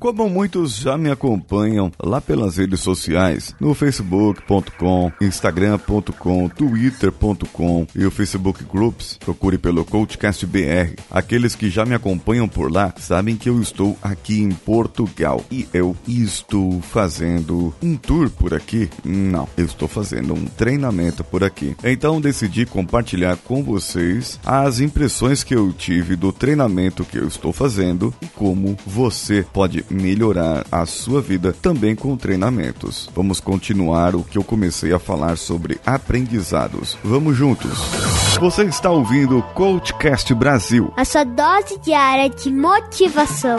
Como muitos já me acompanham lá pelas redes sociais, no facebook.com, instagram.com, twitter.com e o Facebook Groups, procure pelo Coachcast BR. Aqueles que já me acompanham por lá sabem que eu estou aqui em Portugal e eu estou fazendo um tour por aqui. Não, eu estou fazendo um treinamento por aqui. Então decidi compartilhar com vocês as impressões que eu tive do treinamento que eu estou fazendo e como você pode melhorar a sua vida também com treinamentos. Vamos continuar o que eu comecei a falar sobre aprendizados. Vamos juntos. Você está ouvindo o Coachcast Brasil. A sua dose diária de motivação.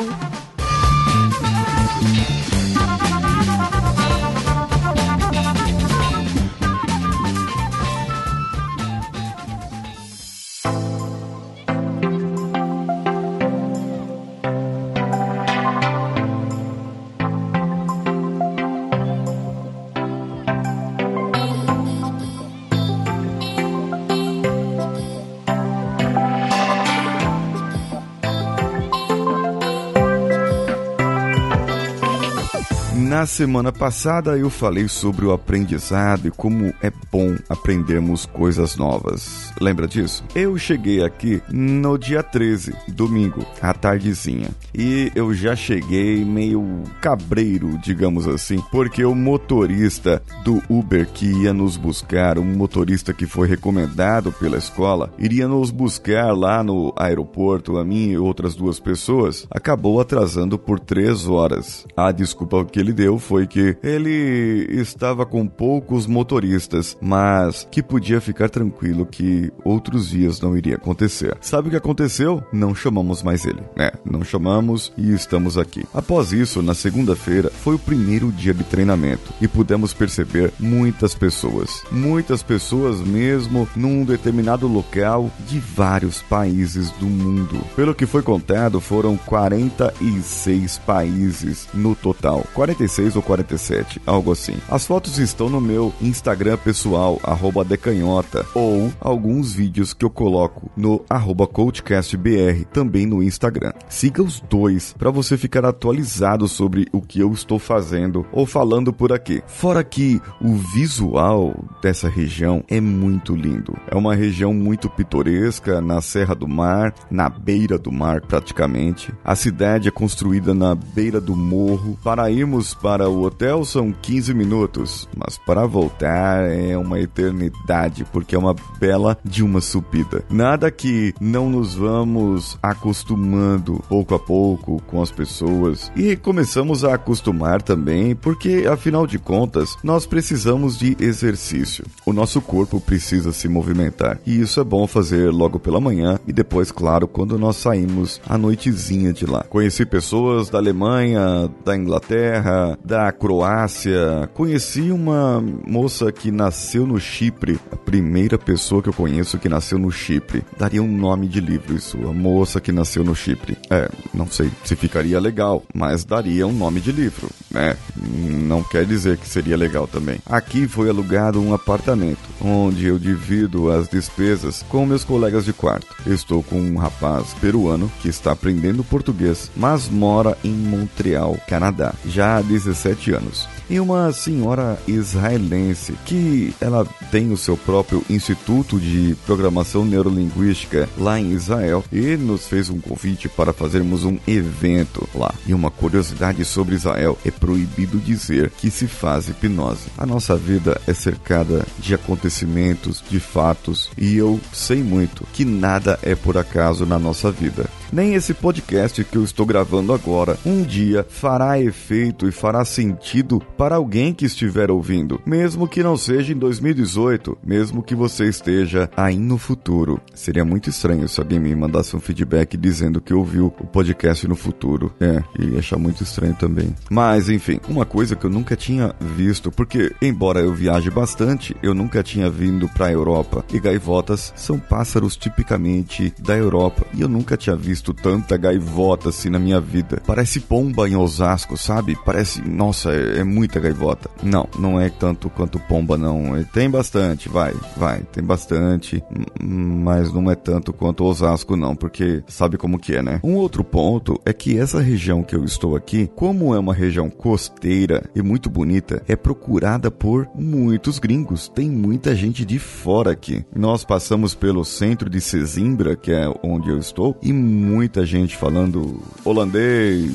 Na semana passada eu falei sobre o aprendizado e como é bom aprendermos coisas novas. Lembra disso? Eu cheguei aqui no dia 13, domingo, à tardezinha. E eu já cheguei meio cabreiro, digamos assim, porque o motorista do Uber que ia nos buscar, um motorista que foi recomendado pela escola, iria nos buscar lá no aeroporto, a mim e outras duas pessoas, acabou atrasando por três horas. A desculpa que ele deu foi que ele estava com poucos motoristas, mas que podia ficar tranquilo que outros dias não iria acontecer. Sabe o que aconteceu? Não chamamos mais ele. É, não chamamos e estamos aqui. Após isso, na segunda-feira, foi o primeiro dia de treinamento e pudemos perceber muitas pessoas. Muitas pessoas mesmo num determinado local de vários países do mundo. Pelo que foi contado, foram 46 países no total. 46 ou 47, algo assim. As fotos estão no meu Instagram pessoal, decanhota, ou alguns vídeos que eu coloco no CoachCastBR, também no Instagram. Siga os dois para você ficar atualizado sobre o que eu estou fazendo ou falando por aqui. Fora que o visual dessa região é muito lindo. É uma região muito pitoresca na Serra do Mar, na beira do mar praticamente. A cidade é construída na beira do morro. Para irmos para o hotel são 15 minutos, mas para voltar é uma eternidade, porque é uma bela de uma subida. Nada que não nos vamos acostumando pouco a pouco com as pessoas e começamos a acostumar também, porque afinal de contas nós precisamos de exercício. O nosso corpo precisa se movimentar e isso é bom fazer logo pela manhã e depois, claro, quando nós saímos à noitezinha de lá. Conheci pessoas da Alemanha, da Inglaterra, da Croácia. Conheci uma moça que nasceu no Chipre, a primeira pessoa que eu conheço que nasceu no Chipre. Daria um nome de livro isso, a moça que nasceu no Chipre. É, não sei se ficaria legal, mas daria um nome de livro, né? Não quer dizer que seria legal também. Aqui foi alugado um apartamento, onde eu divido as despesas com meus colegas de quarto. estou com um rapaz peruano que está aprendendo português, mas mora em Montreal, Canadá. Já há 17 anos e uma senhora israelense que ela tem o seu próprio Instituto de Programação Neurolinguística lá em Israel e nos fez um convite para fazermos um evento lá. E uma curiosidade sobre Israel é proibido dizer que se faz hipnose. A nossa vida é cercada de acontecimentos, de fatos e eu sei muito que nada é por acaso na nossa vida. Nem esse podcast que eu estou gravando agora um dia fará efeito e fará sentido para alguém que estiver ouvindo, mesmo que não seja em 2018, mesmo que você esteja aí no futuro. Seria muito estranho se alguém me mandasse um feedback dizendo que ouviu o podcast no futuro. É, ia achar muito estranho também. Mas, enfim, uma coisa que eu nunca tinha visto, porque, embora eu viaje bastante, eu nunca tinha vindo para a Europa. E gaivotas são pássaros tipicamente da Europa. E eu nunca tinha visto visto tanta gaivota assim na minha vida. Parece pomba em Osasco, sabe? Parece, nossa, é, é muita gaivota. Não, não é tanto quanto pomba, não. É, tem bastante, vai, vai, tem bastante, mas não é tanto quanto Osasco, não, porque sabe como que é, né? Um outro ponto é que essa região que eu estou aqui, como é uma região costeira e muito bonita, é procurada por muitos gringos. Tem muita gente de fora aqui. Nós passamos pelo centro de Sesimbra, que é onde eu estou, e muita gente falando holandês,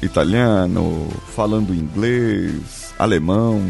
italiano, falando inglês, alemão,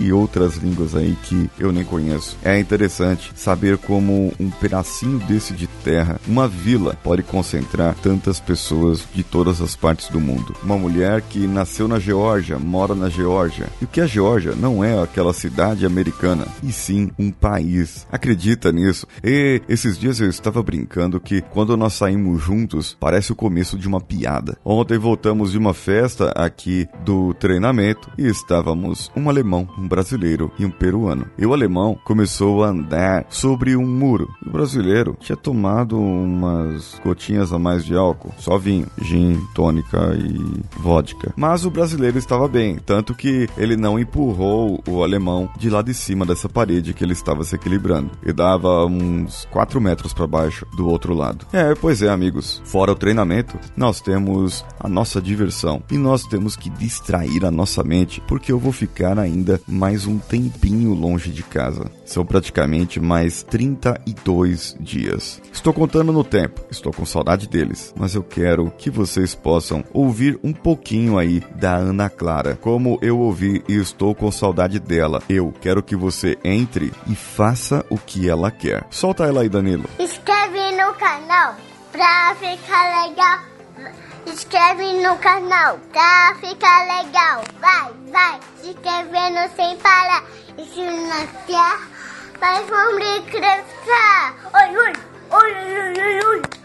e outras línguas aí que eu nem conheço. É interessante saber como um pedacinho desse de terra, uma vila, pode concentrar tantas pessoas de todas as partes do mundo. Uma mulher que nasceu na Geórgia, mora na Geórgia. E o que a Geórgia não é aquela cidade americana, e sim um país. Acredita nisso? E esses dias eu estava brincando que quando nós saímos juntos, parece o começo de uma piada. Ontem voltamos de uma festa aqui do treinamento e estávamos um alemão um brasileiro e um peruano. E o alemão começou a andar sobre um muro. O brasileiro tinha tomado umas gotinhas a mais de álcool, só vinho, gin, tônica e vodka. Mas o brasileiro estava bem, tanto que ele não empurrou o alemão de lá de cima dessa parede que ele estava se equilibrando e dava uns 4 metros para baixo do outro lado. É, pois é, amigos. Fora o treinamento, nós temos a nossa diversão e nós temos que distrair a nossa mente, porque eu vou ficar ainda mais um tempinho longe de casa. São praticamente mais 32 dias. Estou contando no tempo, estou com saudade deles, mas eu quero que vocês possam ouvir um pouquinho aí da Ana Clara, como eu ouvi e estou com saudade dela. Eu quero que você entre e faça o que ela quer. Solta ela aí, Danilo. Inscreve no canal pra ficar legal inscreve no canal, tá? Fica legal. Vai, vai, se inscrevendo sem parar. E se quer, vai vamos crescer. Oi, oi, oi, oi, oi, oi.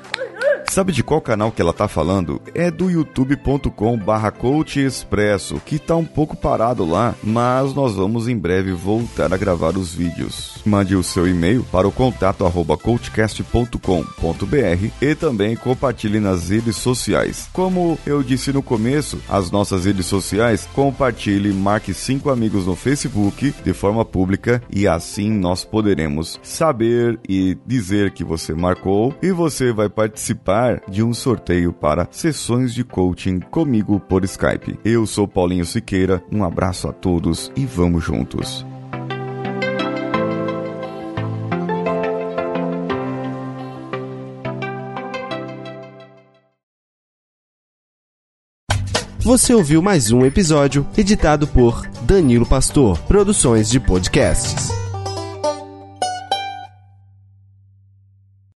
Sabe de qual canal que ela tá falando? É do youtube.com barra Expresso, que tá um pouco parado lá, mas nós vamos em breve voltar a gravar os vídeos. Mande o seu e-mail para o contato arroba coachcast.com.br e também compartilhe nas redes sociais. Como eu disse no começo, as nossas redes sociais, compartilhe, marque cinco amigos no Facebook de forma pública e assim nós poderemos saber e dizer que você marcou e você vai participar de um sorteio para sessões de coaching comigo por Skype. Eu sou Paulinho Siqueira, um abraço a todos e vamos juntos. Você ouviu mais um episódio editado por Danilo Pastor, Produções de Podcasts.